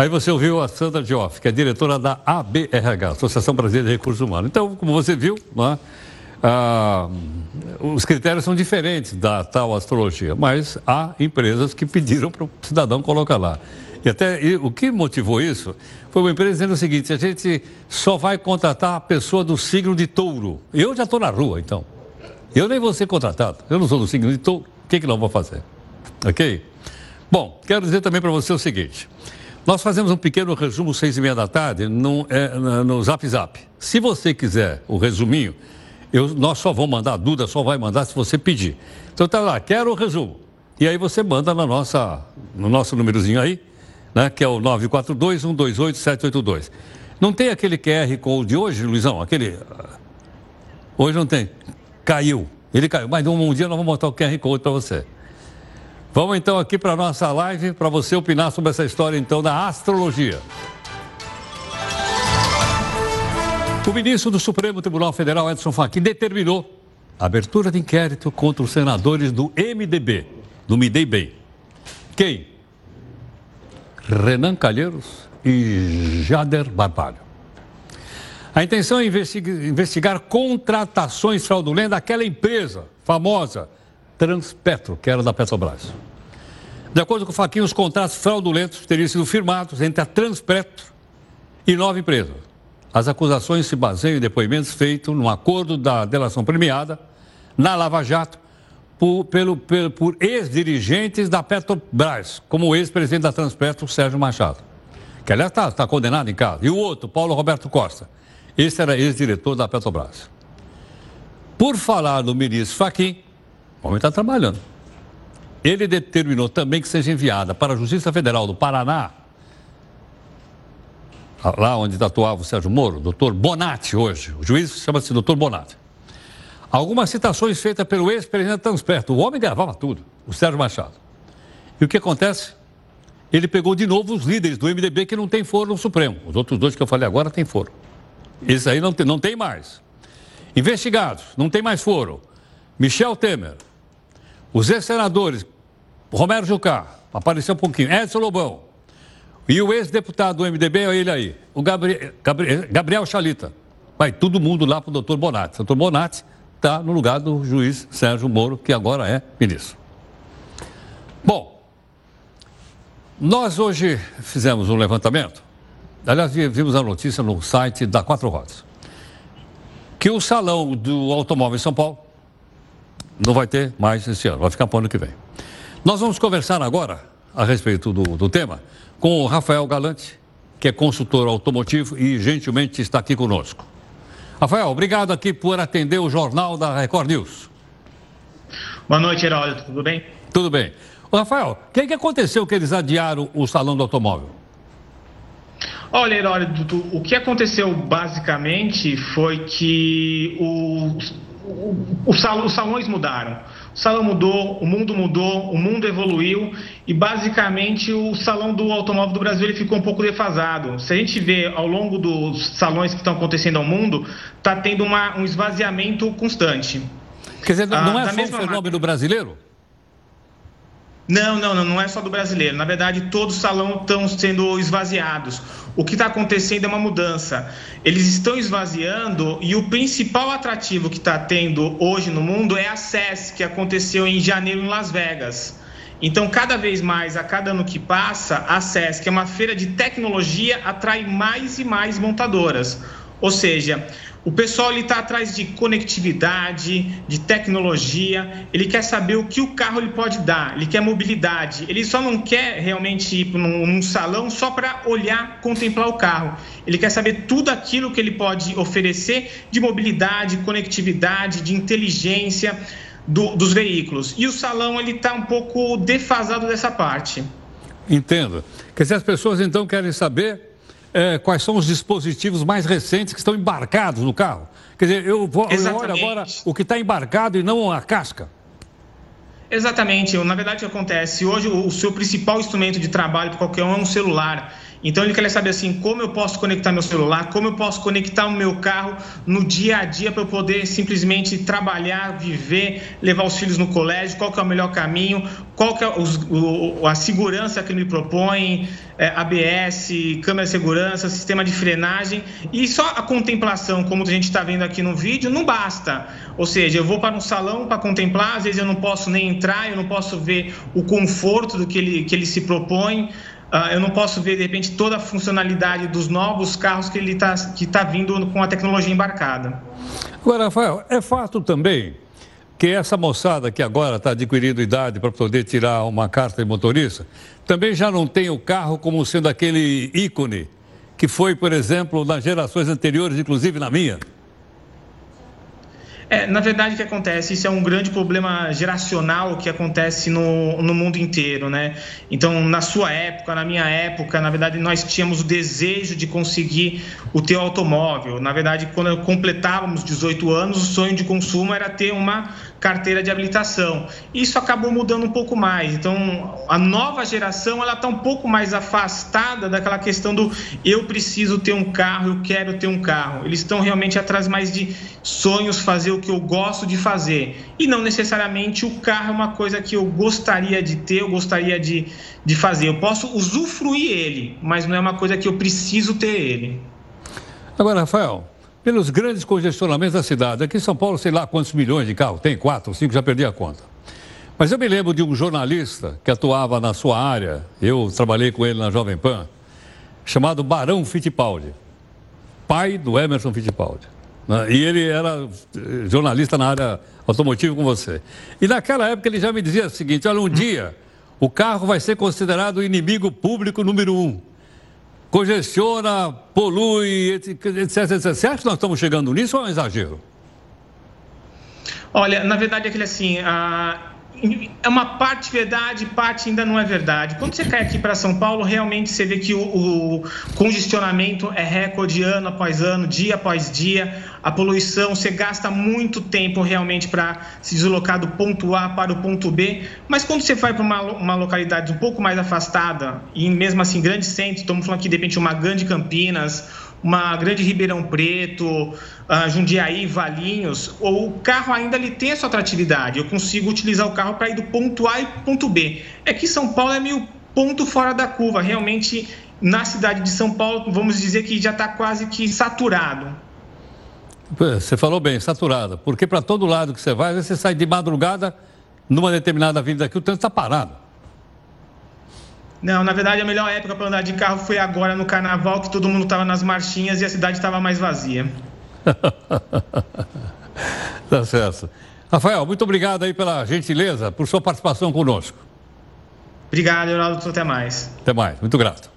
[SPEAKER 1] Aí você ouviu a Sandra Dioff, que é diretora da ABRH, Associação Brasileira de Recursos Humanos. Então, como você viu, é? ah, os critérios são diferentes da tal astrologia, mas há empresas que pediram para o cidadão colocar lá. E até e o que motivou isso foi uma empresa dizendo o seguinte: a gente só vai contratar a pessoa do signo de touro. Eu já estou na rua, então. Eu nem vou ser contratado. Eu não sou do signo de touro. O que, que nós vamos fazer? Ok? Bom, quero dizer também para você o seguinte. Nós fazemos um pequeno resumo seis e meia da tarde no, é, no Zap Zap. Se você quiser o resuminho, eu, nós só vamos mandar, a Duda só vai mandar se você pedir. Então tá lá, quero o resumo. E aí você manda na nossa, no nosso númerozinho aí, né, que é o 942-128-782. Não tem aquele QR Code de hoje, Luizão? Aquele. Hoje não tem. Caiu. Ele caiu. Mas um, um dia nós vamos mostrar o QR Code para você. Vamos então aqui para nossa live para você opinar sobre essa história então da astrologia. O ministro do Supremo Tribunal Federal, Edson Fachin, determinou a abertura de inquérito contra os senadores do MDB, do Me Dei Bem. Quem? Renan Calheiros e Jader Barbalho. A intenção é investigar contratações fraudulentas daquela empresa famosa Transpetro, que era da Petrobras. De acordo com o Faquinha, os contratos fraudulentos teriam sido firmados entre a Transpetro e nove empresas. As acusações se baseiam em depoimentos feitos no acordo da delação premiada na Lava Jato por, pelo, pelo, por ex-dirigentes da Petrobras, como o ex-presidente da Transpetro, Sérgio Machado, que aliás está tá condenado em casa. E o outro, Paulo Roberto Costa, esse era ex-diretor da Petrobras. Por falar do ministro Faquim, o homem está trabalhando. Ele determinou também que seja enviada para a Justiça Federal do Paraná, lá onde atuava o Sérgio Moro, doutor Bonatti hoje, o juiz chama-se doutor Bonatti. Algumas citações feitas pelo ex-presidente Transperto, o homem gravava tudo, o Sérgio Machado. E o que acontece? Ele pegou de novo os líderes do MDB que não tem foro no Supremo. Os outros dois que eu falei agora têm foro. Esse aí não tem, não tem mais. Investigados, não tem mais foro. Michel Temer, os ex-senadores, Romero Jucá, apareceu um pouquinho, Edson Lobão, e o ex-deputado do MDB, olha ele aí, o Gabriel, Gabriel, Gabriel Chalita. Vai todo mundo lá para o doutor Bonatti. O doutor Bonatti está no lugar do juiz Sérgio Moro, que agora é ministro. Bom, nós hoje fizemos um levantamento. Aliás, vimos a notícia no site da Quatro Rodas. Que o salão do automóvel em São Paulo não vai ter mais esse ano, vai ficar para o ano que vem. Nós vamos conversar agora a respeito do, do tema com o Rafael Galante, que é consultor automotivo e gentilmente está aqui conosco. Rafael, obrigado aqui por atender o jornal da Record News.
[SPEAKER 13] Boa noite, Heródoto. Tudo bem?
[SPEAKER 1] Tudo bem. Ô, Rafael, o que, que aconteceu que eles adiaram o salão do automóvel?
[SPEAKER 13] Olha, Heródoto, o que aconteceu basicamente foi que o, os salões mudaram. O salão mudou, o mundo mudou, o mundo evoluiu e basicamente o salão do automóvel do Brasil ele ficou um pouco defasado. Se a gente vê ao longo dos salões que estão acontecendo ao mundo, está tendo uma, um esvaziamento constante.
[SPEAKER 1] Quer dizer, não ah, é só um fenômeno marca. brasileiro?
[SPEAKER 13] Não, não, não, não é só do brasileiro. Na verdade, todos os salões estão sendo esvaziados. O que está acontecendo é uma mudança. Eles estão esvaziando e o principal atrativo que está tendo hoje no mundo é a CES, que aconteceu em janeiro em Las Vegas. Então, cada vez mais, a cada ano que passa, a CES, que é uma feira de tecnologia, atrai mais e mais montadoras. Ou seja, o pessoal está atrás de conectividade, de tecnologia, ele quer saber o que o carro ele pode dar, ele quer mobilidade, ele só não quer realmente ir num, num salão só para olhar, contemplar o carro. Ele quer saber tudo aquilo que ele pode oferecer de mobilidade, conectividade, de inteligência do, dos veículos. E o salão ele está um pouco defasado dessa parte.
[SPEAKER 1] Entendo. Quer dizer, as pessoas então querem saber é, quais são os dispositivos mais recentes que estão embarcados no carro. Quer dizer, eu, vou, eu olho agora o que está embarcado e não a casca.
[SPEAKER 13] Exatamente. Na verdade, o que acontece? Hoje, o seu principal instrumento de trabalho para qualquer um é um celular. Então ele quer saber assim, como eu posso conectar meu celular, como eu posso conectar o meu carro no dia a dia para eu poder simplesmente trabalhar, viver, levar os filhos no colégio, qual que é o melhor caminho, qual que é os, o, a segurança que ele me propõe, é, ABS, câmera de segurança, sistema de frenagem e só a contemplação, como a gente está vendo aqui no vídeo, não basta. Ou seja, eu vou para um salão para contemplar, às vezes eu não posso nem entrar, eu não posso ver o conforto do que ele, que ele se propõe. Uh, eu não posso ver, de repente, toda a funcionalidade dos novos carros que ele está que tá vindo com a tecnologia embarcada.
[SPEAKER 1] Agora, Rafael, é fato também que essa moçada que agora está adquirindo idade para poder tirar uma carta de motorista, também já não tem o carro como sendo aquele ícone que foi, por exemplo, nas gerações anteriores, inclusive na minha.
[SPEAKER 13] É, na verdade, o que acontece? Isso é um grande problema geracional que acontece no, no mundo inteiro, né? Então, na sua época, na minha época, na verdade, nós tínhamos o desejo de conseguir o teu automóvel. Na verdade, quando completávamos 18 anos, o sonho de consumo era ter uma carteira de habilitação. Isso acabou mudando um pouco mais. Então, a nova geração ela está um pouco mais afastada daquela questão do eu preciso ter um carro, eu quero ter um carro. Eles estão realmente atrás mais de sonhos, fazer o que eu gosto de fazer. E não necessariamente o carro é uma coisa que eu gostaria de ter, eu gostaria de, de fazer. Eu posso usufruir ele, mas não é uma coisa que eu preciso ter ele.
[SPEAKER 1] Agora, Rafael, pelos grandes congestionamentos da cidade. Aqui em São Paulo, sei lá quantos milhões de carros, tem quatro, cinco, já perdi a conta. Mas eu me lembro de um jornalista que atuava na sua área, eu trabalhei com ele na Jovem Pan, chamado Barão Fittipaldi, pai do Emerson Fittipaldi. Né? E ele era eh, jornalista na área automotiva com você. E naquela época ele já me dizia o seguinte: olha, um dia o carro vai ser considerado o inimigo público número um congestiona, polui, etc, etc. Você nós estamos chegando nisso ou é um exagero?
[SPEAKER 13] Olha, na verdade é que assim, a, é uma parte verdade, parte ainda não é verdade. Quando você cai aqui para São Paulo, realmente você vê que o, o, congestionamento é recorde ano após ano, dia após dia. A poluição, você gasta muito tempo realmente para se deslocar do ponto A para o ponto B. Mas quando você vai para uma, uma localidade um pouco mais afastada, e mesmo assim grande centro, estamos falando aqui de repente uma grande Campinas, uma grande Ribeirão Preto, uh, Jundiaí, Valinhos, o carro ainda ele tem a sua atratividade. Eu consigo utilizar o carro para ir do ponto A e ponto B. É que São Paulo é meio ponto fora da curva. Realmente, na cidade de São Paulo, vamos dizer que já está quase que saturado.
[SPEAKER 1] Você falou bem, saturado. Porque para todo lado que você vai, você sai de madrugada numa determinada avenida aqui, o trânsito está parado.
[SPEAKER 13] Não, na verdade a melhor época para andar de carro foi agora no carnaval, que todo mundo estava nas marchinhas e a cidade estava mais vazia. (laughs)
[SPEAKER 1] tá certo. Rafael, muito obrigado aí pela gentileza, por sua participação conosco.
[SPEAKER 13] Obrigado, Geraldo. Até mais.
[SPEAKER 1] Até mais, muito grato.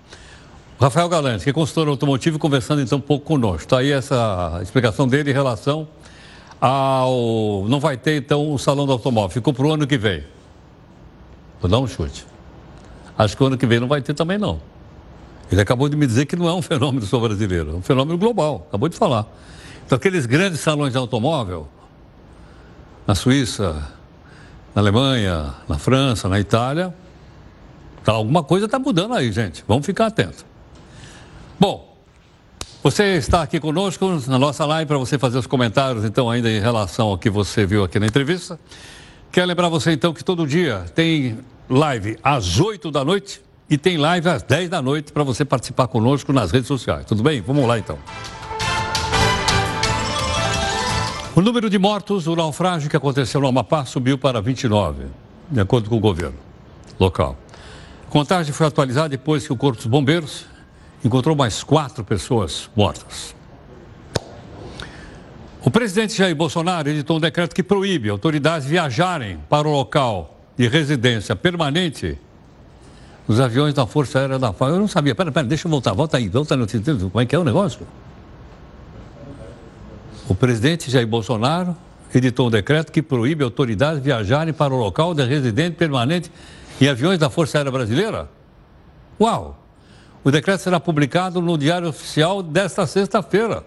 [SPEAKER 1] Rafael Galante, que é consultor automotivo, conversando então um pouco conosco. Está aí essa explicação dele em relação ao. Não vai ter então o salão do automóvel, ficou para o ano que vem. Vou dar um chute. Acho que ano que vem não vai ter também não. Ele acabou de me dizer que não é um fenômeno só brasileiro, é um fenômeno global, acabou de falar. Então, aqueles grandes salões de automóvel, na Suíça, na Alemanha, na França, na Itália, tá, alguma coisa está mudando aí, gente. Vamos ficar atentos. Bom, você está aqui conosco na nossa live para você fazer os comentários, então, ainda em relação ao que você viu aqui na entrevista. Quero lembrar você, então, que todo dia tem live às 8 da noite e tem live às 10 da noite para você participar conosco nas redes sociais. Tudo bem? Vamos lá, então. O número de mortos do naufrágio que aconteceu no Amapá subiu para 29, de acordo com o governo local. A contagem foi atualizada depois que o Corpo dos Bombeiros encontrou mais quatro pessoas mortas. O presidente Jair Bolsonaro editou um decreto que proíbe autoridades viajarem para o local de residência permanente dos aviões da Força Aérea da FAO. Eu não sabia. Pera, pera, deixa eu voltar. Volta aí, volta no Como é que é o negócio? O presidente Jair Bolsonaro editou um decreto que proíbe autoridades viajarem para o local de residente permanente em aviões da Força Aérea Brasileira? Uau! O decreto será publicado no Diário Oficial desta sexta-feira.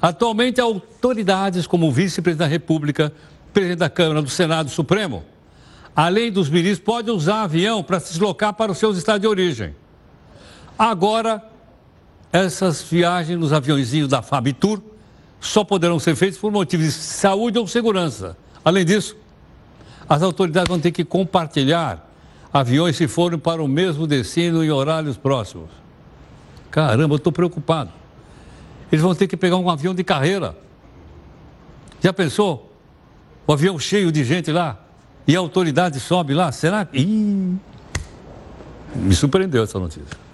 [SPEAKER 1] Atualmente, autoridades como o vice-presidente da República, presidente da Câmara, do Senado Supremo, além dos ministros, podem usar avião para se deslocar para os seus estados de origem. Agora, essas viagens nos aviãozinhos da Fabitur só poderão ser feitos por motivos de saúde ou segurança. Além disso, as autoridades vão ter que compartilhar aviões se forem para o mesmo destino em horários próximos. Caramba, eu estou preocupado. Eles vão ter que pegar um avião de carreira. Já pensou? O avião cheio de gente lá e a autoridade sobe lá? Será que. Ih, me surpreendeu essa notícia.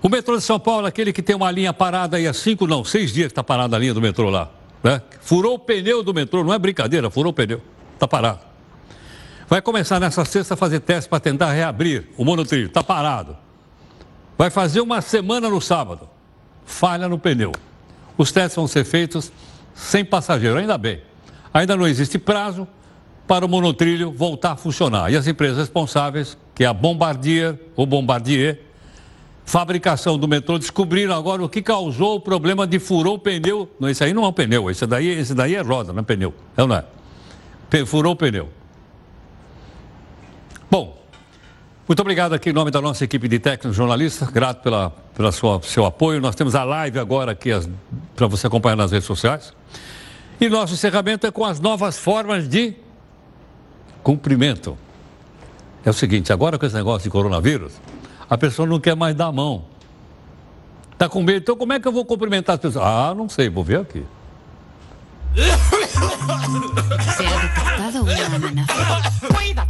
[SPEAKER 1] O metrô de São Paulo, aquele que tem uma linha parada aí há cinco, não, seis dias que está parada a linha do metrô lá. Né? Furou o pneu do metrô, não é brincadeira, furou o pneu. Está parado. Vai começar nessa sexta a fazer teste para tentar reabrir o monotrilho. Está parado. Vai fazer uma semana no sábado. Falha no pneu. Os testes vão ser feitos sem passageiro, ainda bem. Ainda não existe prazo para o monotrilho voltar a funcionar. E as empresas responsáveis, que é a Bombardier, ou Bombardier, fabricação do metrô descobriram agora o que causou o problema de furou o pneu. Não, esse aí não é um pneu, esse daí, esse daí é roda, não é pneu. É ou não é? Furou o pneu. Bom, muito obrigado aqui em nome da nossa equipe de técnicos jornalistas, grato pela, pela sua, seu apoio. Nós temos a live agora aqui para você acompanhar nas redes sociais. E nosso encerramento é com as novas formas de cumprimento. É o seguinte, agora com esse negócio de coronavírus, a pessoa não quer mais dar a mão. Está com medo, então como é que eu vou cumprimentar as pessoas? Ah, não sei, vou ver aqui. Una amenaza.